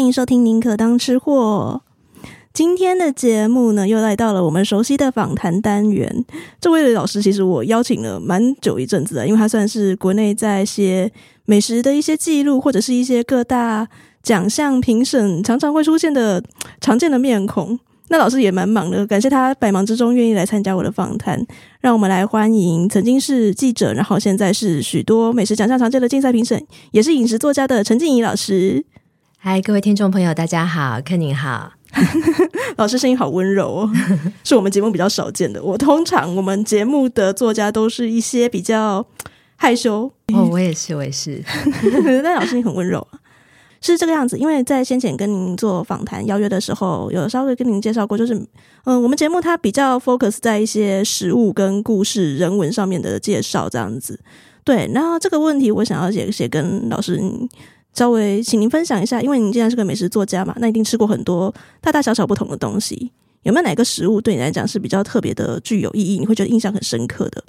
欢迎收听《宁可当吃货》。今天的节目呢，又来到了我们熟悉的访谈单元。这位老师其实我邀请了蛮久一阵子的，因为他算是国内在写美食的一些记录，或者是一些各大奖项评审常常会出现的常见的面孔。那老师也蛮忙的，感谢他百忙之中愿意来参加我的访谈。让我们来欢迎曾经是记者，然后现在是许多美食奖项常见的竞赛评审，也是饮食作家的陈静怡老师。嗨，各位听众朋友，大家好，柯宁好。老师声音好温柔哦，是我们节目比较少见的。我通常我们节目的作家都是一些比较害羞。哦，我也是，我也是。但老师你很温柔。是这个样子，因为在先前跟您做访谈邀约的时候，有稍微跟您介绍过，就是，嗯、呃，我们节目它比较 focus 在一些食物跟故事、人文上面的介绍这样子。对，那这个问题我想要写写跟老师稍微请您分享一下，因为您既然是个美食作家嘛，那一定吃过很多大大小小不同的东西，有没有哪个食物对你来讲是比较特别的、具有意义，你会觉得印象很深刻的？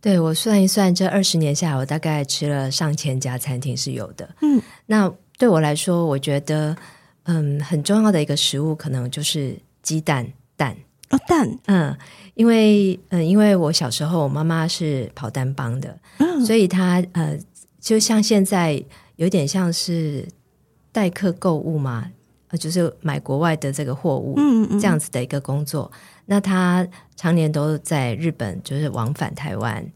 对，我算一算，这二十年下来，我大概吃了上千家餐厅是有的。嗯，那。对我来说，我觉得嗯很重要的一个食物，可能就是鸡蛋蛋哦蛋嗯，因为嗯因为我小时候我妈妈是跑单帮的，嗯、所以她呃就像现在有点像是代客购物嘛，呃就是买国外的这个货物，嗯嗯这样子的一个工作。那他常年都在日本，就是往返台湾。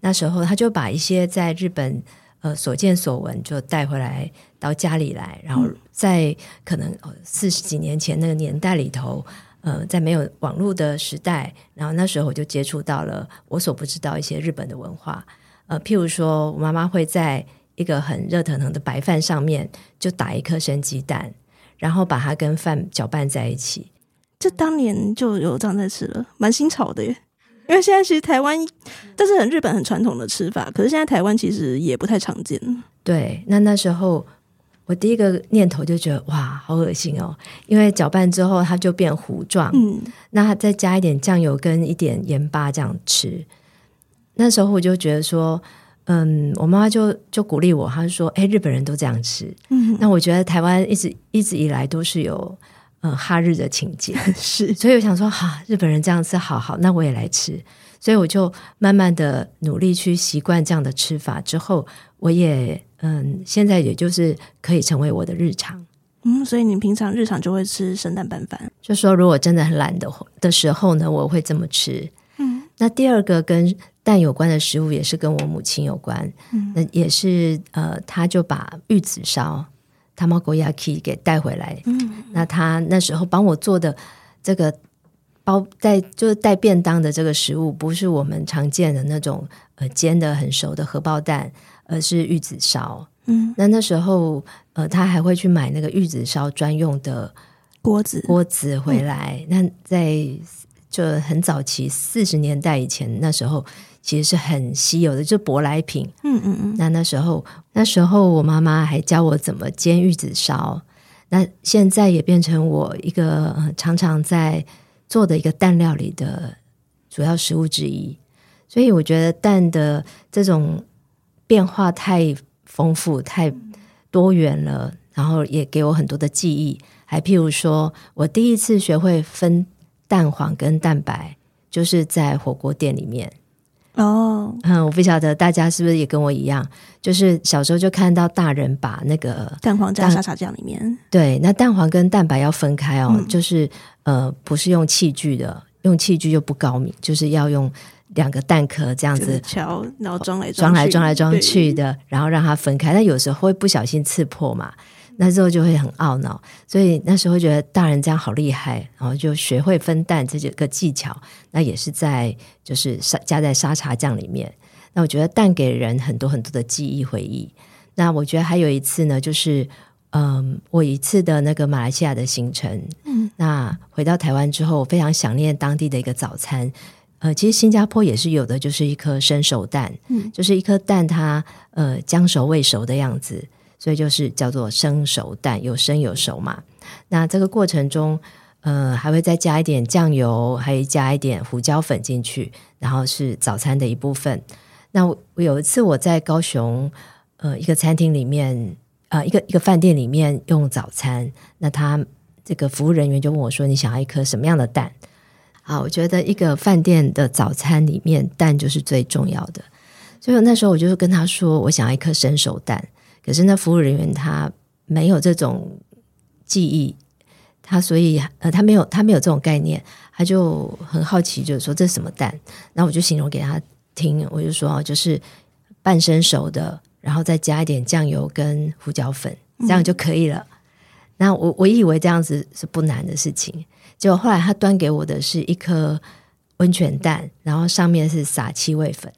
那时候他就把一些在日本。呃，所见所闻就带回来到家里来，然后在可能四十几年前那个年代里头，呃，在没有网络的时代，然后那时候我就接触到了我所不知道一些日本的文化，呃，譬如说我妈妈会在一个很热腾腾的白饭上面就打一颗生鸡蛋，然后把它跟饭搅拌在一起，这当年就有这样在吃了，蛮新潮的耶。因为现在其实台湾，但是很日本很传统的吃法，可是现在台湾其实也不太常见。对，那那时候我第一个念头就觉得哇，好恶心哦！因为搅拌之后它就变糊状，嗯，那再加一点酱油跟一点盐巴这样吃。那时候我就觉得说，嗯，我妈妈就就鼓励我，她就说：“哎，日本人都这样吃。”嗯，那我觉得台湾一直一直以来都是有。嗯，哈日的情节 是，所以我想说，哈、啊，日本人这样吃，好好，那我也来吃。所以我就慢慢的努力去习惯这样的吃法，之后我也嗯，现在也就是可以成为我的日常。嗯，所以你平常日常就会吃生蛋拌饭？就说如果真的很懒的的时候呢，我会这么吃。嗯，那第二个跟蛋有关的食物也是跟我母亲有关。嗯，那也是呃，他就把玉子烧。Tamago Yaki 给带回来，嗯，那他那时候帮我做的这个包带就是带便当的这个食物，不是我们常见的那种呃煎的很熟的荷包蛋，而是玉子烧。嗯，那那时候呃，他还会去买那个玉子烧专用的锅子锅子回来。嗯，那在就很早期四十年代以前，那时候。其实是很稀有的，就舶来品。嗯嗯嗯。那那时候，那时候我妈妈还教我怎么煎玉子烧。那现在也变成我一个常常在做的一个蛋料理的主要食物之一。所以我觉得蛋的这种变化太丰富、太多元了，然后也给我很多的记忆。还譬如说，我第一次学会分蛋黄跟蛋白，就是在火锅店里面。哦，嗯，我不晓得大家是不是也跟我一样，就是小时候就看到大人把那个蛋黄加沙茶酱里面，对，那蛋黄跟蛋白要分开哦，嗯、就是呃，不是用器具的，用器具就不高明，就是要用两个蛋壳这样子敲，然后装来装来装来装去的，然后让它分开，但有时候会不小心刺破嘛。那时候就会很懊恼，所以那时候觉得大人这样好厉害，然后就学会分蛋这几个技巧。那也是在就是沙加在沙茶酱里面。那我觉得蛋给人很多很多的记忆回忆。那我觉得还有一次呢，就是嗯，我一次的那个马来西亚的行程，嗯，那回到台湾之后，我非常想念当地的一个早餐。呃，其实新加坡也是有的，就是一颗生熟蛋，嗯，就是一颗蛋它呃将熟未熟的样子。所以就是叫做生熟蛋，有生有熟嘛。那这个过程中，呃，还会再加一点酱油，还会加一点胡椒粉进去，然后是早餐的一部分。那我有一次我在高雄，呃，一个餐厅里面，呃一个一个饭店里面用早餐，那他这个服务人员就问我说：“你想要一颗什么样的蛋？”啊，我觉得一个饭店的早餐里面蛋就是最重要的，所以那时候我就跟他说：“我想要一颗生熟蛋。”可是那服务人员他没有这种记忆，他所以呃他没有他没有这种概念，他就很好奇，就是说这是什么蛋？然后我就形容给他听，我就说就是半生熟的，然后再加一点酱油跟胡椒粉，这样就可以了。嗯、那我我以为这样子是不难的事情，结果后来他端给我的是一颗温泉蛋，然后上面是撒七味粉。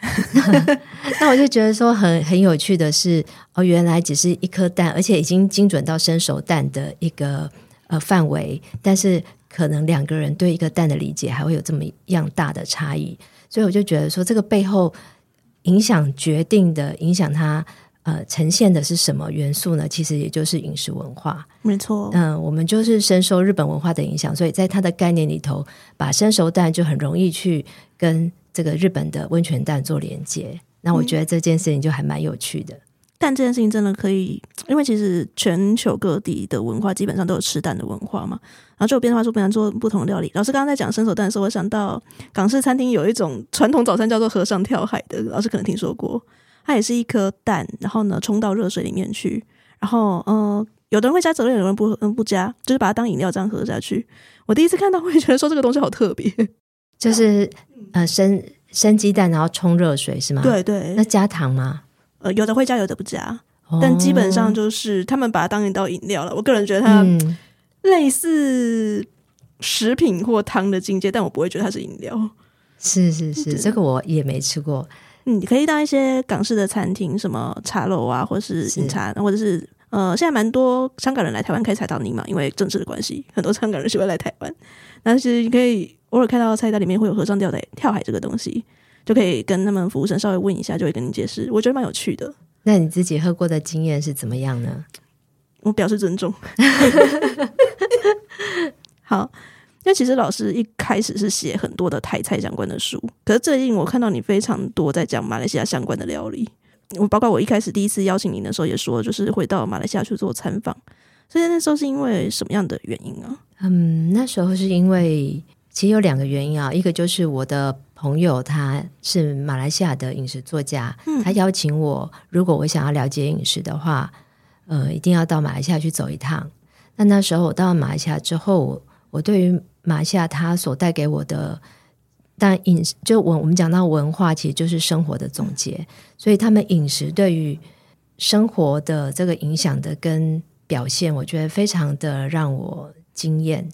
那我就觉得说很很有趣的是哦，原来只是一颗蛋，而且已经精准到生熟蛋的一个呃范围，但是可能两个人对一个蛋的理解还会有这么样大的差异，所以我就觉得说这个背后影响决定的影响它呃呈现的是什么元素呢？其实也就是饮食文化，没错。嗯、呃，我们就是深受日本文化的影响，所以在它的概念里头，把生熟蛋就很容易去跟。这个日本的温泉蛋做连接，那我觉得这件事情就还蛮有趣的。但这件事情真的可以，因为其实全球各地的文化基本上都有吃蛋的文化嘛，然后就变化出不同做不同的料理。老师刚刚在讲生熟蛋的时候，我想到港式餐厅有一种传统早餐叫做和尚跳海的，老师可能听说过。它也是一颗蛋，然后呢冲到热水里面去，然后嗯、呃，有的人会加择，有的人不嗯不加，就是把它当饮料这样喝下去。我第一次看到，我也觉得说这个东西好特别。就是呃生生鸡蛋，然后冲热水是吗？对对。那加糖吗？呃，有的会加，有的不加。哦、但基本上就是他们把它当一道饮料了。我个人觉得它类似食品或汤的境界，但我不会觉得它是饮料。是是是，这个我也没吃过。嗯，你可以到一些港式的餐厅，什么茶楼啊，或是饮茶，或者是呃，现在蛮多香港人来台湾开菜刀泥嘛，因为政治的关系，很多香港人喜欢来台湾。但是你可以。偶尔看到菜单里面会有和尚跳的跳海这个东西，就可以跟他们服务生稍微问一下，就会跟你解释。我觉得蛮有趣的。那你自己喝过的经验是怎么样呢？我表示尊重。好，那其实老师一开始是写很多的台菜相关的书，可是最近我看到你非常多在讲马来西亚相关的料理。我包括我一开始第一次邀请您的时候也说，就是会到马来西亚去做参访。所以那时候是因为什么样的原因啊？嗯，那时候是因为。其实有两个原因啊，一个就是我的朋友他是马来西亚的饮食作家，嗯、他邀请我，如果我想要了解饮食的话，呃，一定要到马来西亚去走一趟。那那时候我到了马来西亚之后，我，我对于马来西亚他所带给我的，但饮食就我我们讲到文化，其实就是生活的总结，嗯、所以他们饮食对于生活的这个影响的跟表现，我觉得非常的让我惊艳。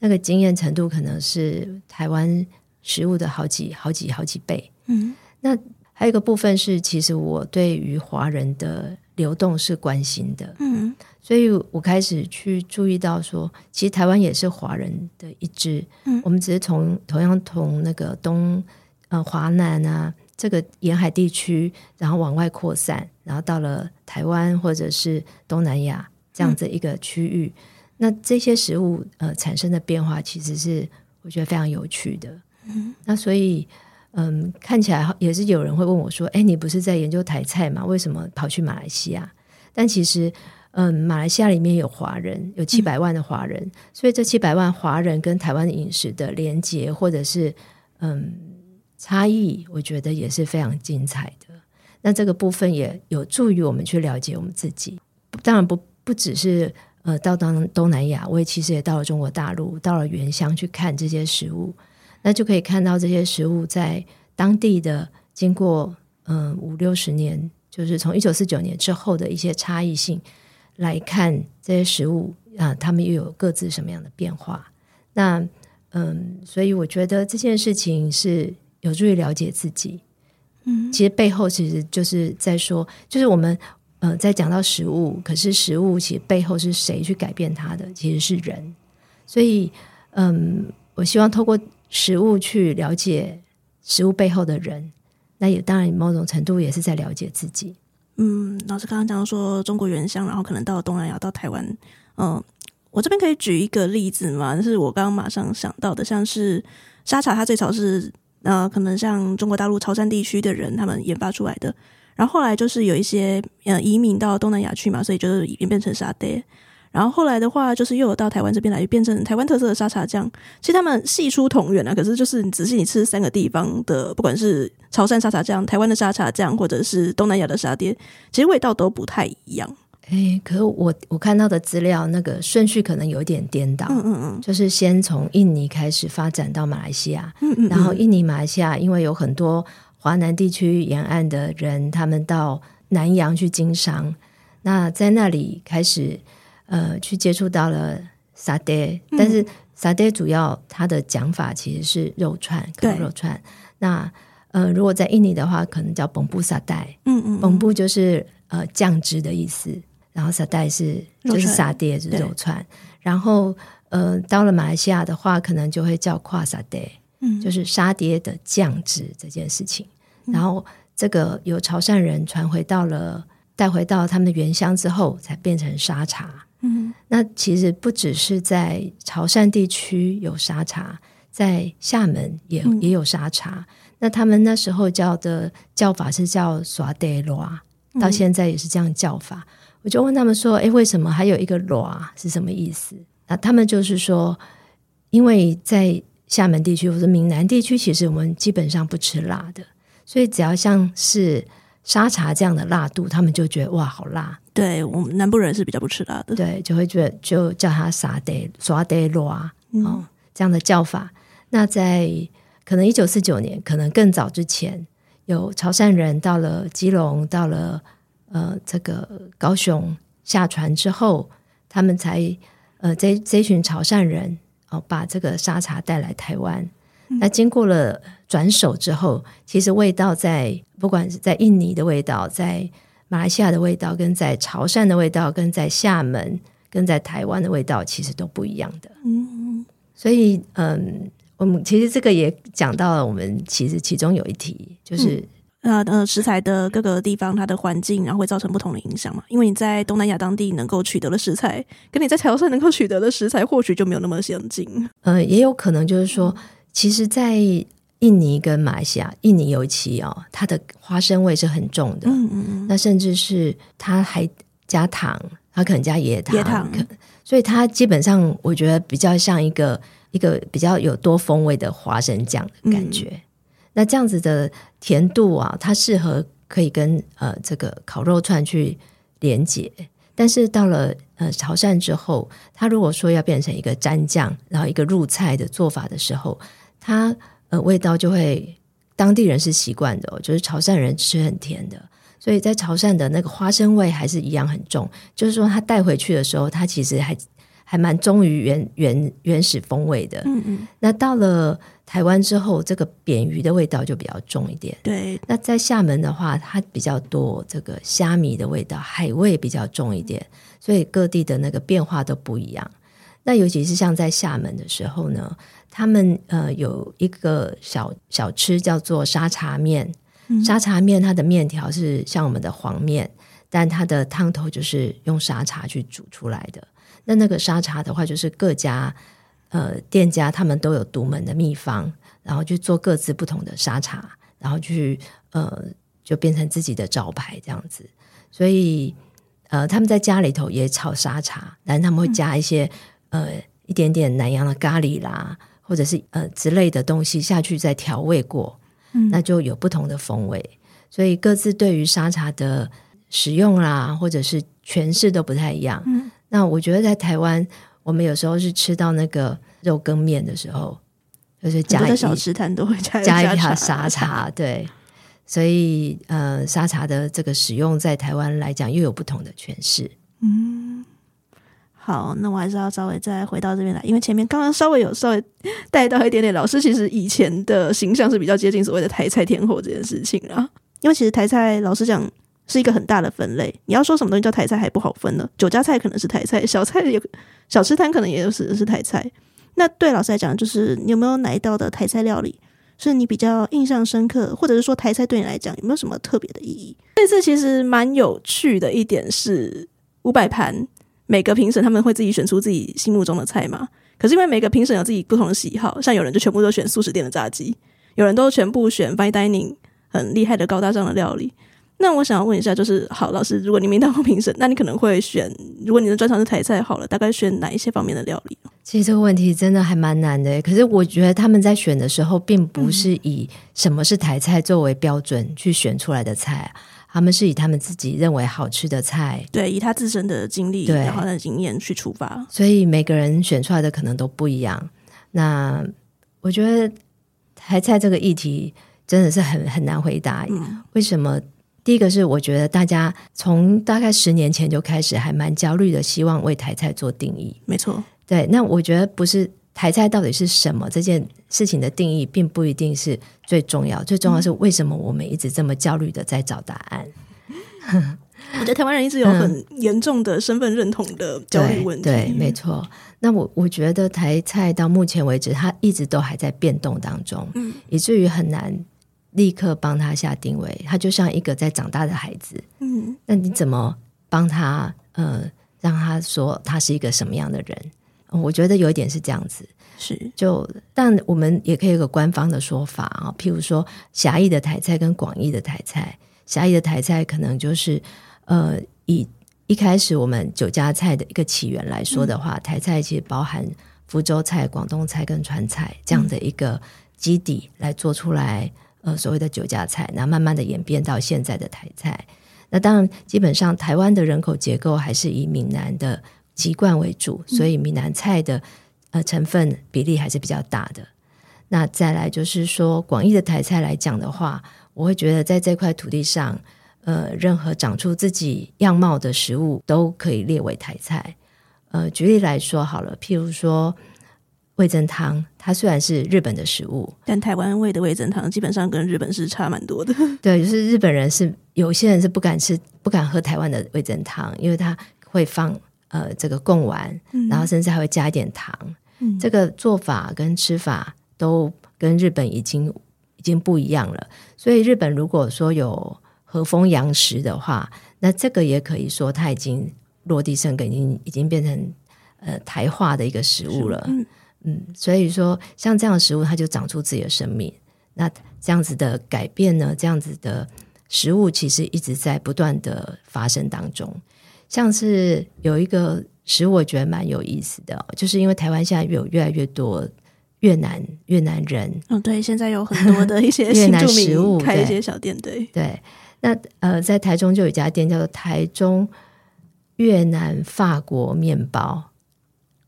那个经验程度可能是台湾食物的好几好几好几倍。嗯，那还有一个部分是，其实我对于华人的流动是关心的。嗯，所以我开始去注意到说，其实台湾也是华人的一支。嗯，我们只是从同样从那个东呃华南啊这个沿海地区，然后往外扩散，然后到了台湾或者是东南亚这样子一个区域。嗯那这些食物呃产生的变化，其实是我觉得非常有趣的。嗯，那所以嗯，看起来也是有人会问我说：“哎，你不是在研究台菜吗？为什么跑去马来西亚？”但其实嗯，马来西亚里面有华人，有七百万的华人，嗯，所以这七百万华人跟台湾饮食的连结或者是嗯差异，我觉得也是非常精彩的。那这个部分也有助于我们去了解我们自己。当然不不只是。呃，到当东南亚，我也其实也到了中国大陆，到了原乡去看这些食物，那就可以看到这些食物在当地的经过嗯、呃、五六十年，就是从一九四九年之后的一些差异性来看这些食物啊，他们又有各自什么样的变化？那嗯，所以我觉得这件事情是有助于了解自己。嗯，其实背后其实就是在说，就是我们。呃，在讲到食物，可是食物其实背后是谁去改变它的？其实是人。所以，嗯，我希望透过食物去了解食物背后的人，那也当然某种程度也是在了解自己。嗯，老师刚刚讲到说中国原乡，然后可能到东南亚、到台湾。嗯，我这边可以举一个例子嘛，就是我刚刚马上想到的，像是沙茶，它最早是呃，可能像中国大陆潮汕地区的人他们研发出来的。然后后来就是有一些呃移民到东南亚去嘛，所以就是演变成沙爹。然后后来的话，就是又有到台湾这边来，变成台湾特色的沙茶酱。其实他们系出同源啊，可是就是你仔细你吃三个地方的，不管是潮汕沙茶酱、台湾的沙茶酱，或者是东南亚的沙爹，其实味道都不太一样。哎，可是我我看到的资料，那个顺序可能有点颠倒。嗯嗯嗯，就是先从印尼开始发展到马来西亚，嗯嗯，然后印尼、马来西亚，因为有很多华南地区沿岸的人，他们到南洋去经商，那在那里开始。呃，去接触到了沙爹，但是沙爹主要它的讲法其实是肉串，烤肉串。那呃，如果在印尼的话，可能叫崩布沙带，嗯嗯，崩布就是呃酱汁的意思，然后沙带是就是沙爹是肉串，然后呃到了马来西亚的话，可能就会叫跨沙爹，嗯，就是沙爹的酱汁这件事情。嗯、然后这个由潮汕人传回到了带回到他们的原乡之后，才变成沙茶。嗯，那其实不只是在潮汕地区有沙茶，在厦门也、嗯、也有沙茶。那他们那时候叫的叫法是叫耍爹罗，到现在也是这样叫法。嗯、我就问他们说：“哎，为什么还有一个罗是什么意思？”那他们就是说，因为在厦门地区或者闽南地区，其实我们基本上不吃辣的，所以只要像是。沙茶这样的辣度，他们就觉得哇，好辣。对，我们南部人是比较不吃辣的，对，就会觉得就叫它沙爹、沙爹螺啊，哦，这样的叫法。那在可能一九四九年，可能更早之前，有潮汕人到了基隆，到了呃这个高雄下船之后，他们才呃这这群潮汕人哦把这个沙茶带来台湾。嗯、那经过了。转手之后，其实味道在不管是在印尼的味道，在马来西亚的味道，跟在潮汕的味道，跟在厦门，跟在台湾的味道，其实都不一样的。嗯，所以嗯，我们其实这个也讲到了，我们其实其中有一题就是，呃、嗯、呃，食材的各个地方它的环境，然后会造成不同的影响嘛。因为你在东南亚当地能够取得的食材，跟你在潮汕能够取得的食材，或许就没有那么相近。呃，也有可能就是说，其实，在印尼跟马来西亚，印尼尤其哦，它的花生味是很重的。嗯嗯，那甚至是它还加糖，它可能加椰糖。椰糖，所以它基本上我觉得比较像一个一个比较有多风味的花生酱的感觉。嗯、那这样子的甜度啊，它适合可以跟呃这个烤肉串去连接。但是到了呃潮汕之后，它如果说要变成一个蘸酱，然后一个入菜的做法的时候，它呃，味道就会当地人是习惯的哦，就是潮汕人吃很甜的，所以在潮汕的那个花生味还是一样很重。就是说，他带回去的时候，他其实还还蛮忠于原原原始风味的。嗯嗯。那到了台湾之后，这个扁鱼的味道就比较重一点。对。那在厦门的话，它比较多这个虾米的味道，海味比较重一点，所以各地的那个变化都不一样。那尤其是像在厦门的时候呢。他们呃有一个小小吃叫做沙茶面，嗯、沙茶面它的面条是像我们的黄面，但它的汤头就是用沙茶去煮出来的。那那个沙茶的话，就是各家呃店家他们都有独门的秘方，然后去做各自不同的沙茶，然后去呃就变成自己的招牌这样子。所以呃他们在家里头也炒沙茶，但他们会加一些、嗯、呃一点点南洋的咖喱啦。或者是呃之类的东西下去再调味过，嗯，那就有不同的风味。所以各自对于沙茶的使用啦，或者是诠释都不太一样。嗯，那我觉得在台湾，我们有时候是吃到那个肉羹面的时候，就是加一小吃摊都会加加一茶沙茶，对。所以呃，沙茶的这个使用在台湾来讲又有不同的诠释。嗯。好，那我还是要稍微再回到这边来，因为前面刚刚稍微有稍微带到一点点，老师其实以前的形象是比较接近所谓的台菜天后这件事情啊。因为其实台菜老实讲是一个很大的分类，你要说什么东西叫台菜还不好分呢？酒家菜可能是台菜，小菜有小吃摊可能也有是是台菜。那对老师来讲，就是你有没有哪一道的台菜料理是你比较印象深刻，或者是说台菜对你来讲有没有什么特别的意义？这次其实蛮有趣的一点是五百盘。每个评审他们会自己选出自己心目中的菜嘛？可是因为每个评审有自己不同的喜好，像有人就全部都选素食店的炸鸡，有人都全部选 fine dining 很厉害的高大上的料理。那我想要问一下，就是好老师，如果你没当过评审，那你可能会选，如果你的专长是台菜，好了，大概选哪一些方面的料理？其实这个问题真的还蛮难的。可是我觉得他们在选的时候，并不是以什么是台菜作为标准去选出来的菜，他们是以他们自己认为好吃的菜，对，以他自身的经历，然后他的经验去出发。所以每个人选出来的可能都不一样。那我觉得台菜这个议题真的是很很难回答。嗯，为什么？第一个是，我觉得大家从大概十年前就开始还蛮焦虑的，希望为台菜做定义。没错，对。那我觉得不是台菜到底是什么这件事情的定义，并不一定是最重要。最重要是为什么我们一直这么焦虑的在找答案？嗯、我觉得台湾人一直有很严重的身份认同的焦虑问题。对，对，没错。那我我觉得台菜到目前为止，它一直都还在变动当中，嗯，以至于很难。立刻帮他下定位，他就像一个在长大的孩子。嗯，那你怎么帮他？呃，让他说他是一个什么样的人？我觉得有一点是这样子，是就，但我们也可以有个官方的说法啊，譬如说狭义的台菜跟广义的台菜，狭义的台菜可能就是呃，以一开始我们酒家菜的一个起源来说的话，嗯、台菜其实包含福州菜、广东菜跟川菜这样的一个基底来做出来。呃，所谓的酒家菜，那慢慢的演变到现在的台菜。那当然，基本上台湾的人口结构还是以闽南的籍贯为主，所以闽南菜的呃成分比例还是比较大的。那再来就是说，广义的台菜来讲的话，我会觉得在这块土地上，呃，任何长出自己样貌的食物都可以列为台菜。呃，举例来说好了，譬如说。味噌汤，它虽然是日本的食物，但台湾味的味噌汤基本上跟日本是差蛮多的。对，就是日本人是有些人是不敢吃、不敢喝台湾的味噌汤，因为它会放呃这个贡丸，嗯、然后甚至还会加一点糖。嗯、这个做法跟吃法都跟日本已经已经不一样了。所以日本如果说有和风洋食的话，那这个也可以说它已经落地生根，已经已经变成呃台化的一个食物了。嗯，所以说像这样的食物，它就长出自己的生命。那这样子的改变呢？这样子的食物其实一直在不断的发生当中。像是有一个食物，我觉得蛮有意思的，就是因为台湾现在有越来越多越南越南人。嗯，对，现在有很多的一些 越南食物开一些小店，对对。那呃，在台中就有一家店叫做台中越南法国面包。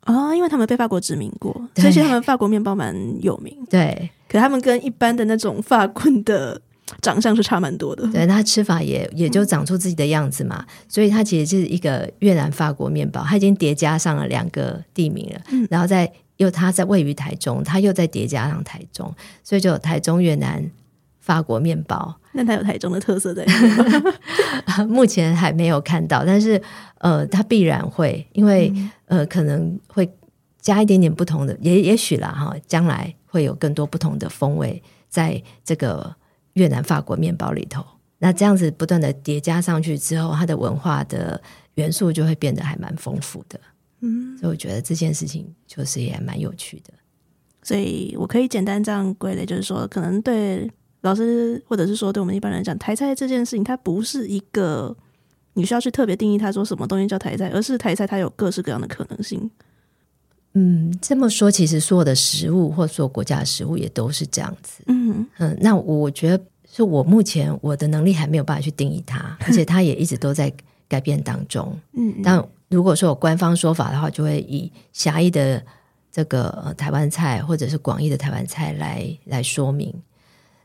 哦，因为他们被法国殖民过，所以他们法国面包蛮有名。对，可他们跟一般的那种法棍的长相是差蛮多的。对，他吃法也也就长出自己的样子嘛，嗯、所以它其实是一个越南法国面包，它已经叠加上了两个地名了。嗯、然后在又它在位于台中，它又在叠加上台中，所以就有台中越南法国面包。那它有台中的特色在？目前还没有看到，但是呃，它必然会，因为、嗯、呃，可能会加一点点不同的，也也许啦哈，将来会有更多不同的风味在这个越南法国面包里头。那这样子不断的叠加上去之后，它的文化的元素就会变得还蛮丰富的。嗯，所以我觉得这件事情就是也蛮有趣的。所以我可以简单这样归类，就是说，可能对。老师，或者是说，对我们一般人来讲，台菜这件事情，它不是一个你需要去特别定义它说什么东西叫台菜，而是台菜它有各式各样的可能性。嗯，这么说，其实所有的食物或所有国家的食物也都是这样子。嗯嗯，那我觉得是我目前我的能力还没有办法去定义它，而且它也一直都在改变当中。嗯，但如果说有官方说法的话，就会以狭义的这个台湾菜，或者是广义的台湾菜来来说明。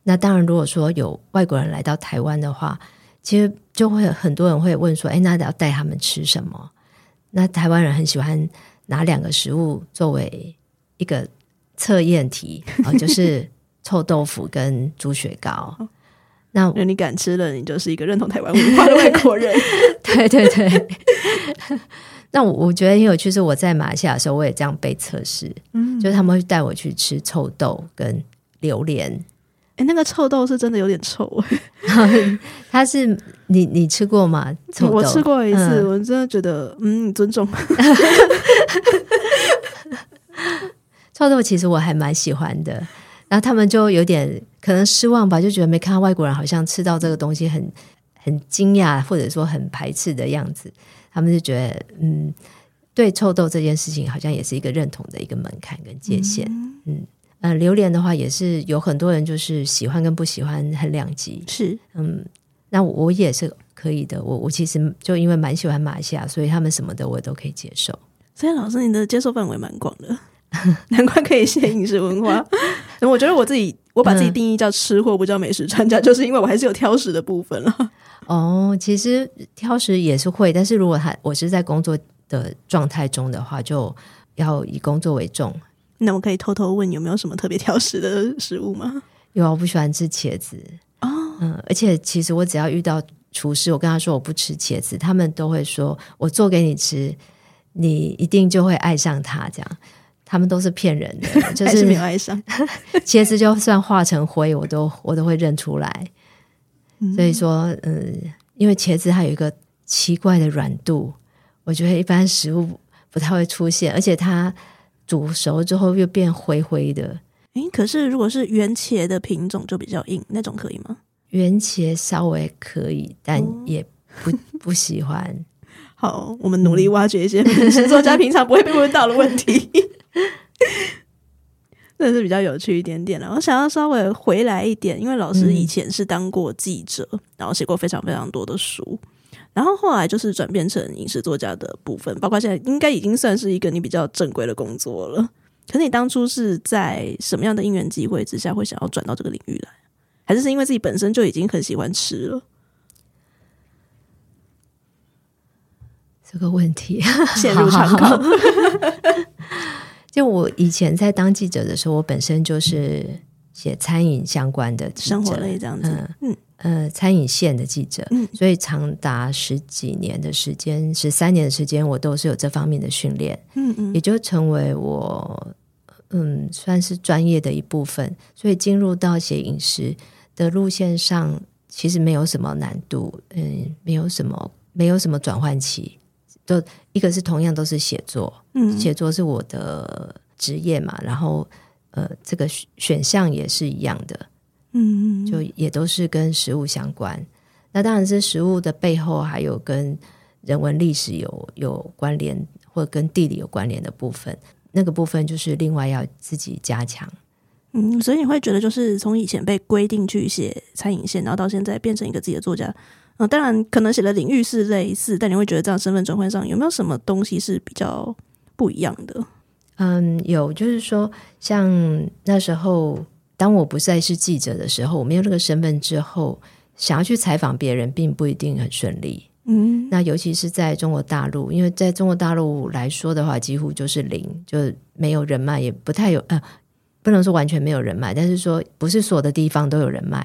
那当然，如果说有外国人来到台湾的话，其实就会很多人会问说：“哎，那要带他们吃什么？”那台湾人很喜欢拿两个食物作为一个测验题啊，就是臭豆腐跟猪血糕。那你敢吃了，你就是一个认同台湾文化的外国人。对 对对。那我我觉得很有趣，是我在马来西亚的时候，我也这样被测试。嗯，就是他们会带我去吃臭豆跟榴莲。哎，那个臭豆是真的有点臭。它是你你吃过吗？臭豆？我吃过一次，嗯、我真的觉得嗯，尊重。臭豆其实我还蛮喜欢的，然后他们就有点可能失望吧，就觉得没看到外国人好像吃到这个东西很很惊讶或者说很排斥的样子，他们就觉得嗯，对臭豆这件事情好像也是一个认同的一个门槛跟界限。嗯嗯，呃，榴莲的话也是有很多人就是喜欢跟不喜欢很两极。是嗯，那我也是可以的。我我其实就因为蛮喜欢马来西亚，所以他们什么的我都可以接受。所以老师，你的接受范围蛮广的，难怪可以写饮食文化。我觉得我自己，我把自己定义叫吃货，不叫美食专家，嗯、就是因为我还是有挑食的部分了。哦，其实挑食也是会，但是如果他我是在工作的状态中的话，就要以工作为重。那我可以偷偷问，有没有什么特别挑食的食物吗？有，我不喜欢吃茄子。哦，嗯，而且其实我只要遇到厨师，我跟他说我不吃茄子，他们都会说我做给你吃，你一定就会爱上它。这样，他们都是骗人的，就是，是没有爱上 茄子，就算化成灰，我都我都会认出来。所以说，嗯，因为茄子它有一个奇怪的软度，我觉得一般食物不太会出现，而且它煮熟之后又变灰灰的。诶，可是如果是圆茄的品种就比较硬，那种可以吗？圆茄稍微可以，但也不 不喜欢。好，我们努力挖掘一些美食作家平常不会被问到的问题。这是比较有趣一点点了。我想要稍微回来一点，因为老师以前是当过记者，嗯、然后写过非常非常多的书，然后后来就是转变成饮食作家的部分，包括现在应该已经算是一个你比较正规的工作了。可是你当初是在什么样的因缘机会之下会想要转到这个领域来？还是是因为自己本身就已经很喜欢吃了？这个问题 陷入长考。就我以前在当记者的时候，我本身就是写餐饮相关的生活类这样子，嗯嗯呃，餐饮线的记者，嗯，所以长达十几年的时间，十三年的时间，我都是有这方面的训练，嗯嗯，也就成为我嗯算是专业的一部分，所以进入到写饮食的路线上，其实没有什么难度，嗯，没有什么没有什么转换期。都一个是同样都是写作，嗯，写作是我的职业嘛，然后呃，这个选项也是一样的，嗯，就也都是跟食物相关。那当然是食物的背后还有跟人文历史有有关联，或跟地理有关联的部分，那个部分就是另外要自己加强。嗯，所以你会觉得就是从以前被规定去写餐饮线，然后到现在变成一个自己的作家。嗯，当然可能写的领域是类似，但你会觉得这样身份转换上有没有什么东西是比较不一样的？嗯，有，就是说，像那时候，当我不再是记者的时候，我没有那个身份之后，想要去采访别人，并不一定很顺利。嗯，那尤其是在中国大陆，因为在中国大陆来说的话，几乎就是零，就没有人脉，也不太有，呃，不能说完全没有人脉，但是说不是所有的地方都有人脉。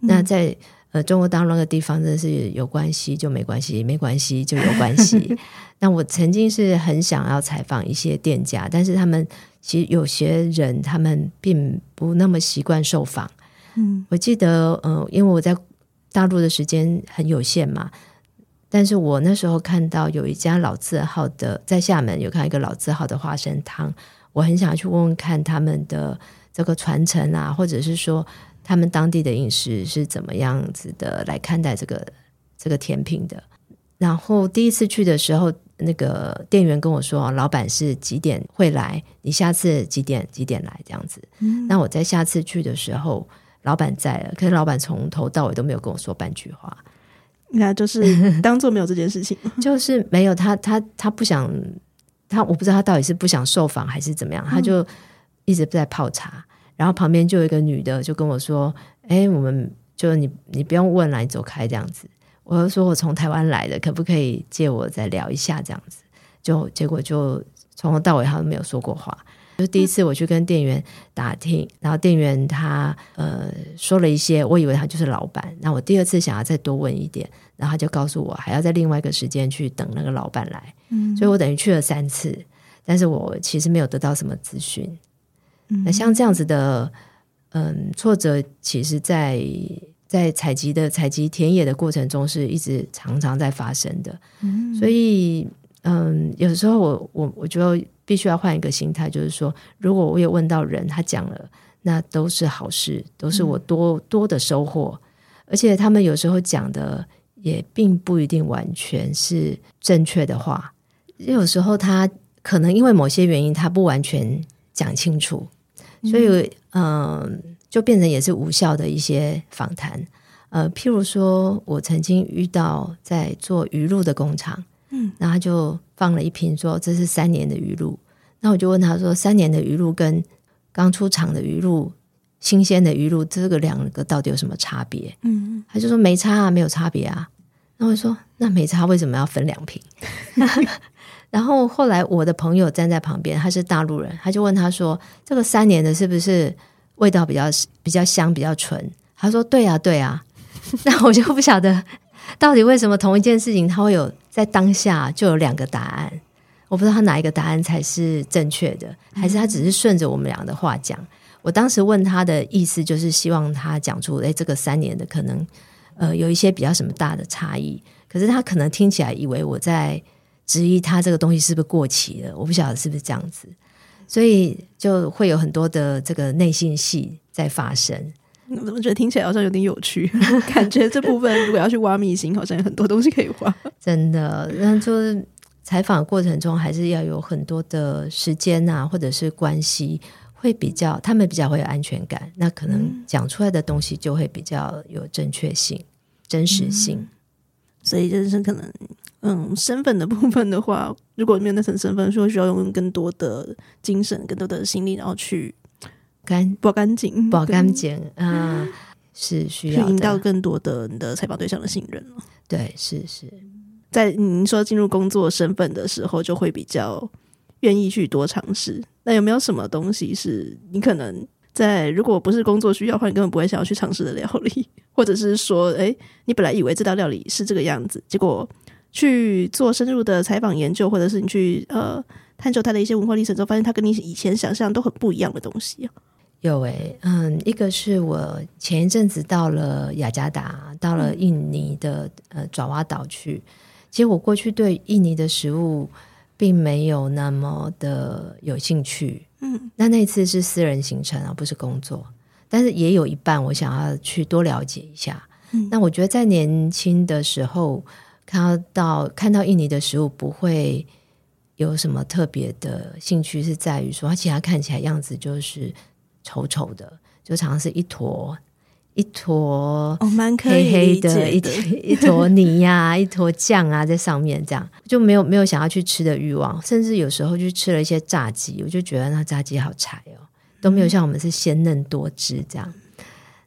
嗯，那在呃，中国大陆那个地方真的是有关系就没关系，没关系就有关系。那我曾经是很想要采访一些店家，但是他们其实有些人他们并不那么习惯受访。嗯，我记得，呃，因为我在大陆的时间很有限嘛，但是我那时候看到有一家老字号的，在厦门有看到一个老字号的花生汤，我很想去问问看他们的这个传承啊，或者是说。他们当地的饮食是怎么样子的来看待这个这个甜品的？然后第一次去的时候，那个店员跟我说，老板是几点会来？你下次几点几点来？这样子。嗯。那我在下次去的时候，老板在了，可是老板从头到尾都没有跟我说半句话。那就是 当做没有这件事情，就是没有他，他他不想他，我不知道他到底是不想受访还是怎么样，他就一直在泡茶。然后旁边就有一个女的，就跟我说：“哎，我们就你你不用问了，你走开这样子。”我就说：“我从台湾来的，可不可以借我再聊一下这样子？”就结果就从头到尾他都没有说过话。就第一次我去跟店员打听，然后店员他呃说了一些，我以为他就是老板。那我第二次想要再多问一点，然后他就告诉我还要在另外一个时间去等那个老板来。嗯，所以我等于去了三次，但是我其实没有得到什么资讯。那像这样子的，嗯，挫折，其实在在采集的采集田野的过程中，是一直常常在发生的。嗯，所以，嗯，有时候我我我觉得必须要换一个心态，就是说，如果我有问到人，他讲了，那都是好事，都是我多多的收获。而且他们有时候讲的也并不一定完全是正确的话。有时候他可能因为某些原因，他不完全讲清楚，所以嗯、呃，就变成也是无效的一些访谈。呃，譬如说，我曾经遇到在做鱼露的工厂，嗯，然后他就放了一瓶，说这是三年的鱼露。那我就问他说，三年的鱼露跟刚出厂的鱼露，新鲜的鱼露，这个两个到底有什么差别？嗯，他就说没差啊，没有差别啊。那我说那没差，为什么要分两瓶？然后后来我的朋友站在旁边，他是大陆人，他就问他说：“这个三年的是不是味道比较比较香，比较纯？”他说：“对啊，对啊。”那我就不晓得到底为什么同一件事情，他会有在当下就有两个答案。我不知道他哪一个答案才是正确的，还是他只是顺着我们俩的话讲。我当时问他的意思就是希望他讲出，哎，这个三年的可能呃有一些比较什么大的差异。可是他可能听起来以为我在质疑他这个东西是不是过期了，我不晓得是不是这样子，所以就会有很多的这个内心戏在发生。我怎么觉得听起来好像有点有趣？感觉这部分如果要去挖秘辛，好像有很多东西可以挖。真的，那就是。采访过程中还是要有很多的时间啊，或者是关系会比较，他们比较会有安全感，那可能讲出来的东西就会比较有正确性、嗯、真实性。所以就是可能，嗯，身份的部分的话，如果没有那层身份，说需要用更多的精神、更多的心力，然后去干保干净、保干净，嗯，是需要引到更多的你的采访对象的信任。对，是是。在您说进入工作身份的时候，就会比较愿意去多尝试。那有没有什么东西是你可能在如果不是工作需要的话，你根本不会想要去尝试的料理，或者是说，诶，你本来以为这道料理是这个样子，结果去做深入的采访研究，或者是你去呃探究它的一些文化历程之后，发现它跟你以前想象都很不一样的东西。有诶，嗯，一个是我前一阵子到了雅加达，到了印尼的呃爪哇岛去。其实我过去对印尼的食物并没有那么的有兴趣，嗯，那那次是私人行程而不是工作，但是也有一半我想要去多了解一下。嗯，那我觉得在年轻的时候看到看到印尼的食物不会有什么特别的兴趣，是在于说而且它看起来样子就是丑丑的，就常常是一坨。一坨哦，蛮黑黑的，一一坨泥呀，一坨酱啊，在上面这样就没有没有想要去吃的欲望，甚至有时候去吃了一些炸鸡，我就觉得那炸鸡好柴哦，都没有像我们是鲜嫩多汁这样。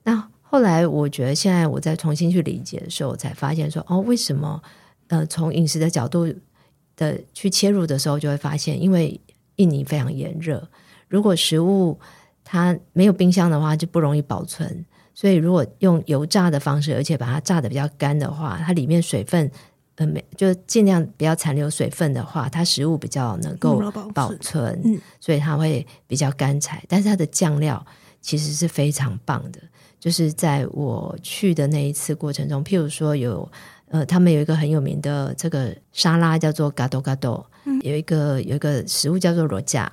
那后来我觉得现在我再重新去理解的时候，我才发现说哦，为什么呃从饮食的角度的去切入的时候，就会发现，因为印尼非常炎热，如果食物它没有冰箱的话，就不容易保存。所以，如果用油炸的方式，而且把它炸的比较干的话，它里面水分，呃，没就尽量不要残留水分的话，它食物比较能够保存，嗯，所以它会比较干柴。但是它的酱料其实是非常棒的，就是在我去的那一次过程中，譬如说有呃，他们有一个很有名的这个沙拉叫做嘎多嘎多，有一个有一个食物叫做罗架。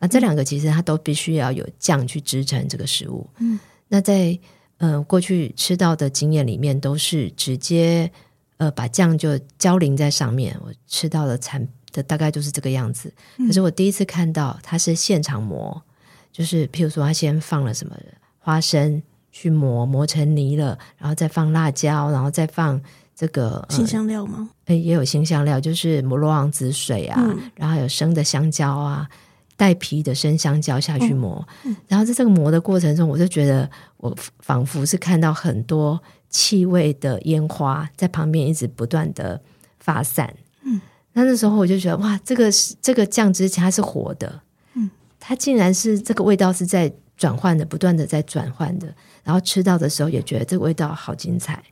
啊，这两个其实它都必须要有酱去支撑这个食物，嗯，那在嗯、呃，过去吃到的经验里面都是直接呃把酱就浇淋在上面，我吃到的产的大概就是这个样子。可是我第一次看到它是现场磨，就是譬如说它先放了什么花生去磨，磨成泥了，然后再放辣椒，然后再放这个新香料吗？哎，也有新香料，就是摩洛昂子水啊，嗯、然后有生的香蕉啊。带皮的生香蕉下去磨，嗯嗯、然后在这个磨的过程中，我就觉得我仿佛是看到很多气味的烟花在旁边一直不断的发散。嗯，那那时候我就觉得哇，这个是这个酱汁它是活的，嗯，它竟然是这个味道是在转换的，不断的在转换的。然后吃到的时候也觉得这个味道好精彩，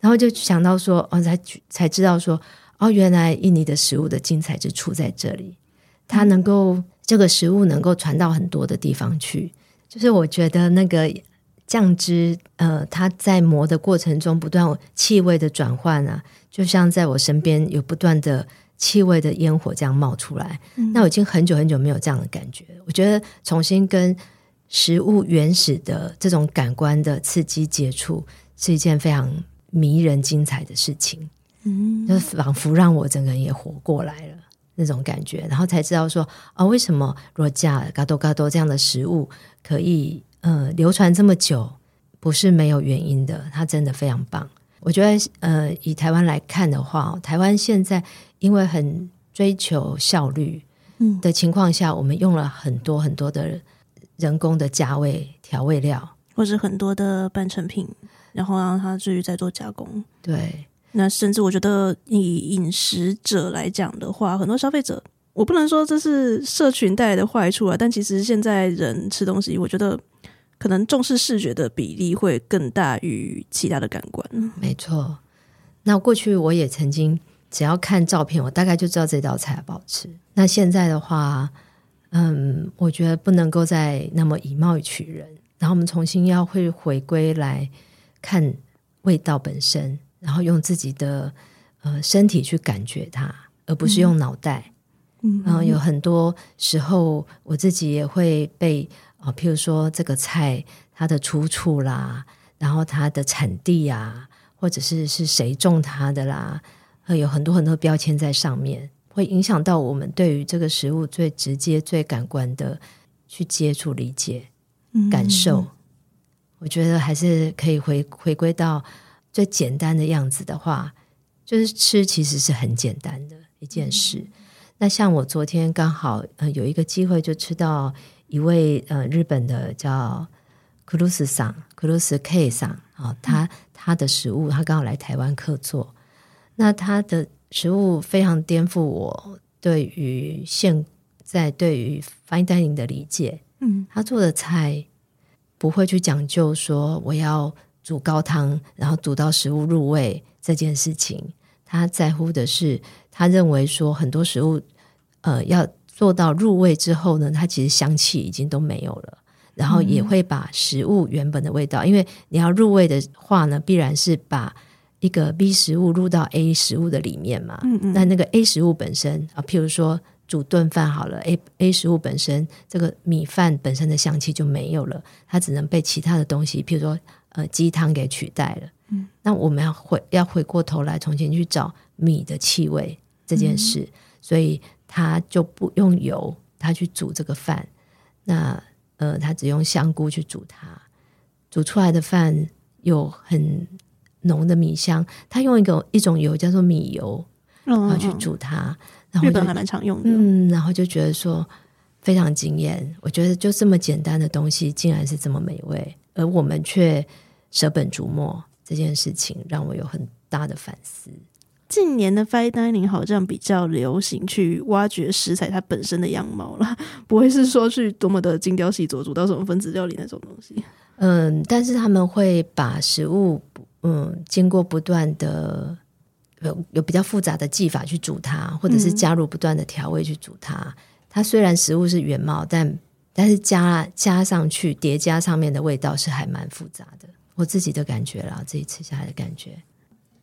然后就想到说哦，才才知道说哦，原来印尼的食物的精彩之处在这里，它能够。这个食物能够传到很多的地方去，就是我觉得那个酱汁，呃，它在磨的过程中不断气味的转换啊，就像在我身边有不断的气味的烟火这样冒出来。嗯、那我已经很久很久没有这样的感觉。我觉得重新跟食物原始的这种感官的刺激接触，是一件非常迷人精彩的事情，嗯，就仿佛让我整个人也活过来了那种感觉，然后才知道说啊，为什么若加嘎多嘎多这样的食物可以呃流传这么久，不是没有原因的，它真的非常棒。我觉得呃，以台湾来看的话，台湾现在因为很追求效率，嗯。的情况下，嗯，我们用了很多很多的人工的加味调味料，或是很多的半成品。然后让它至于再做加工，对。那甚至我觉得，以饮食者来讲的话，很多消费者，我不能说这是社群带来的坏处啊。但其实现在人吃东西，我觉得可能重视视觉的比例会更大于其他的感官。没错。那过去我也曾经，只要看照片，我大概就知道这道菜好不好吃。那现在的话，嗯，我觉得不能够再那么以貌取人，然后我们重新要会回归来。看味道本身，然后用自己的呃身体去感觉它，而不是用脑袋。嗯，然后有很多时候，我自己也会被啊、呃，譬如说这个菜它的出处啦，然后它的产地啊，或者是是谁种它的啦，呃有很多很多标签在上面，会影响到我们对于这个食物最直接、最感官的去接触、理解、感受。嗯我觉得还是可以回回归到最简单的样子的话，就是吃其实是很简单的一件事。嗯、那像我昨天刚好呃有一个机会就吃到一位呃日本的叫克鲁斯桑克鲁斯 K 桑啊，他他的食物他刚好来台湾客座，那他的食物非常颠覆我对于现在对于 fine dining 的理解。嗯，他做的菜。不会去讲究说我要煮高汤，然后煮到食物入味这件事情。他在乎的是，他认为说很多食物，呃，要做到入味之后呢，它其实香气已经都没有了。然后也会把食物原本的味道，嗯、因为你要入味的话呢，必然是把一个 B 食物入到 A 食物的里面嘛。嗯嗯。那那个 A 食物本身啊，譬如说。煮顿饭好了，A A 食物本身这个米饭本身的香气就没有了，它只能被其他的东西，譬如说呃鸡汤给取代了。嗯，那我们要回要回过头来重新去找米的气味这件事，嗯、所以他就不用油，他去煮这个饭。那呃，他只用香菇去煮它，煮出来的饭有很浓的米香。他用一个一种油叫做米油，然后去煮它。嗯然后日本还蛮常用的，嗯，然后就觉得说非常惊艳。我觉得就这么简单的东西，竟然是这么美味，而我们却舍本逐末，这件事情让我有很大的反思。近年的 fine dining 好像比较流行去挖掘食材它本身的样貌了，不会是说去多么的精雕细琢，煮到什么分子料理那种东西。嗯，但是他们会把食物，嗯，经过不断的。有有比较复杂的技法去煮它，或者是加入不断的调味去煮它。嗯、它虽然食物是原貌，但但是加加上去叠加上面的味道是还蛮复杂的。我自己的感觉啦，自己吃下来的感觉。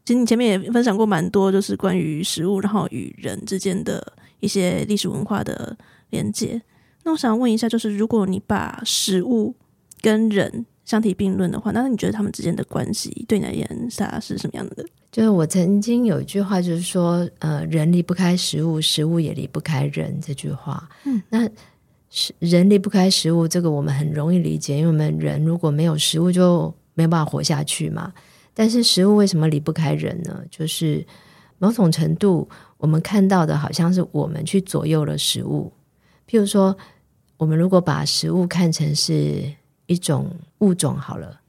其实你前面也分享过蛮多，就是关于食物，然后与人之间的一些历史文化的连接。那我想问一下，就是如果你把食物跟人相提并论的话，那你觉得他们之间的关系对你而言，它是什么样的？就是我曾经有一句话，就是说，呃，人离不开食物，食物也离不开人。这句话，嗯，那是人离不开食物，这个我们很容易理解，因为我们人如果没有食物，就没有办法活下去嘛。但是食物为什么离不开人呢？就是某种程度，我们看到的好像是我们去左右了食物。譬如说，我们如果把食物看成是一种物种，好了。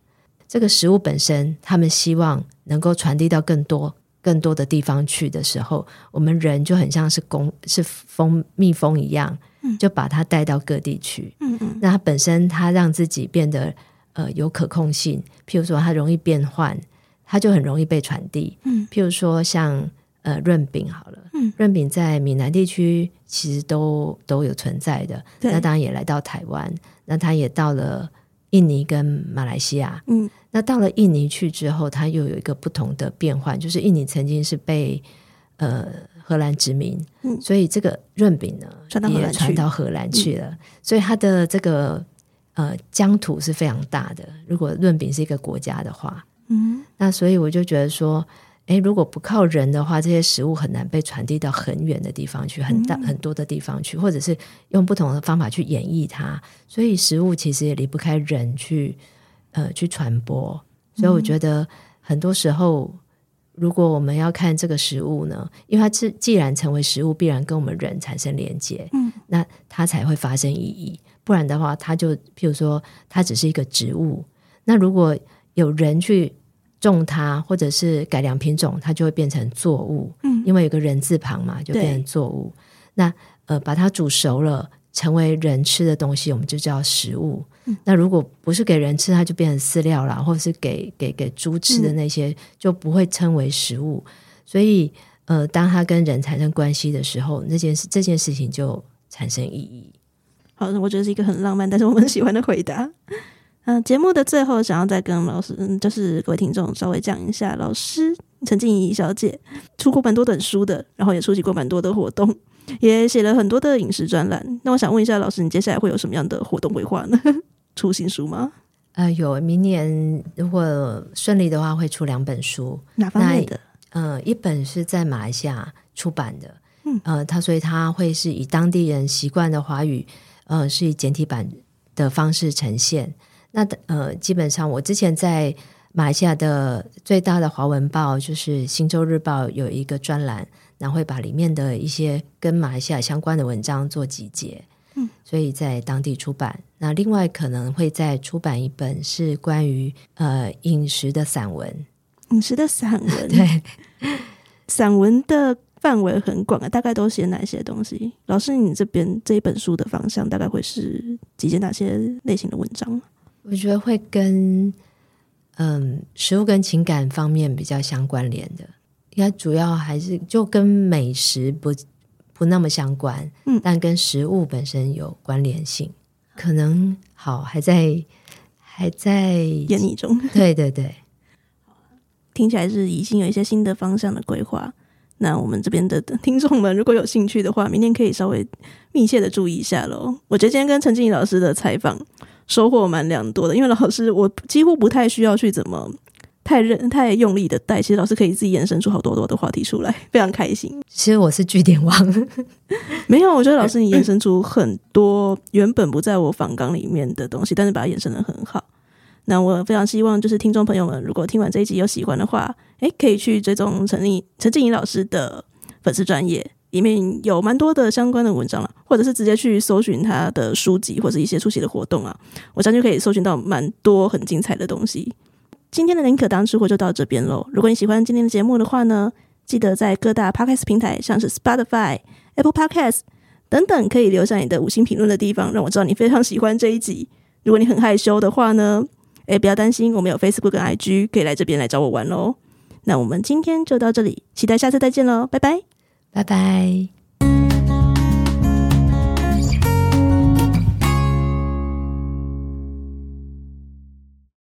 这个食物本身，他们希望能够传递到更多、更多的地方去的时候，我们人就很像是工、是蜂、蜜蜂一样，就把它带到各地去。嗯嗯。那它本身，它让自己变得呃有可控性。譬如说，它容易变换，它就很容易被传递。嗯。譬如说像，像呃润饼好了，嗯，润饼在闽南地区其实都都有存在的。那当然也来到台湾，那它也到了。印尼跟马来西亚，嗯，那到了印尼去之后，它又有一个不同的变换，就是印尼曾经是被呃荷兰殖民，嗯，所以这个润饼呢也传到荷兰去了，嗯，所以它的这个呃疆土是非常大的。如果润饼是一个国家的话，嗯，那所以我就觉得说，诶，如果不靠人的话，这些食物很难被传递到很远的地方去，很大很多的地方去，或者是用不同的方法去演绎它。所以食物其实也离不开人去，呃，去传播。所以我觉得很多时候，如果我们要看这个食物呢，因为它既既然成为食物，必然跟我们人产生连接，嗯，那它才会发生意义。不然的话，它就譬如说，它只是一个植物。那如果有人去种它，或者是改良品种，它就会变成作物。嗯，因为有个人字旁嘛，就变成作物。那呃，把它煮熟了，成为人吃的东西，我们就叫食物。嗯，那如果不是给人吃，它就变成饲料啦，或者是给给给猪吃的那些，就不会称为食物。嗯，所以呃，当它跟人产生关系的时候，那件事这件事情就产生意义。好，我觉得是一个很浪漫，但是我很喜欢的回答。嗯、呃，节目的最后，想要再跟老师，就是各位听众稍微讲一下，老师陈静怡小姐出过蛮多本书的，然后也出席过蛮多的活动，也写了很多的饮食专栏。那我想问一下老师，你接下来会有什么样的活动规划呢？出新书吗？呃，有，明年如果顺利的话，会出两本书。哪方面的？呃，一本是在马来西亚出版的，嗯，呃，它所以他会是以当地人习惯的华语，呃，是以简体版的方式呈现。那呃，基本上我之前在马来西亚的最大的华文报就是《星洲日报》有一个专栏，然后会把里面的一些跟马来西亚相关的文章做集结，嗯，所以在当地出版。那另外可能会再出版一本是关于呃饮食的散文，饮食的散文，对，散文的范围很广啊，大概都写哪些东西？老师，你这边这一本书的方向大概会是集结哪些类型的文章？我觉得会跟嗯食物跟情感方面比较相关联的，应该主要还是就跟美食不不那么相关，嗯，但跟食物本身有关联性，可能好还在还在演绎中，对对对，听起来是已经有一些新的方向的规划。那我们这边的听众们如果有兴趣的话，明天可以稍微密切的注意一下喽。我觉得今天跟陈静怡老师的采访。收获蛮良多的，因为老师我几乎不太需要去怎么太认太用力的带，其实老师可以自己延伸出好多多的话题出来，非常开心。其实我是据点王，没有，我觉得老师 你延伸出很多原本不在我访纲里面的东西，但是把它延伸的很好。那我非常希望就是听众朋友们，如果听完这一集有喜欢的话，诶，可以去追踪陈立陈静怡老师的粉丝专页。里面有蛮多的相关的文章了，或者是直接去搜寻他的书籍或者一些出席的活动啊，我相信可以搜寻到蛮多很精彩的东西。今天的宁可当吃货就到这边喽。如果你喜欢今天的节目的话呢，记得在各大 Podcast 平台，像是 Spotify、Apple Podcast 等等，可以留下你的五星评论的地方，让我知道你非常喜欢这一集。如果你很害羞的话呢，诶，不要担心，我们有 Facebook 跟 IG，可以来这边来找我玩喽。那我们今天就到这里，期待下次再见喽，拜拜。拜拜。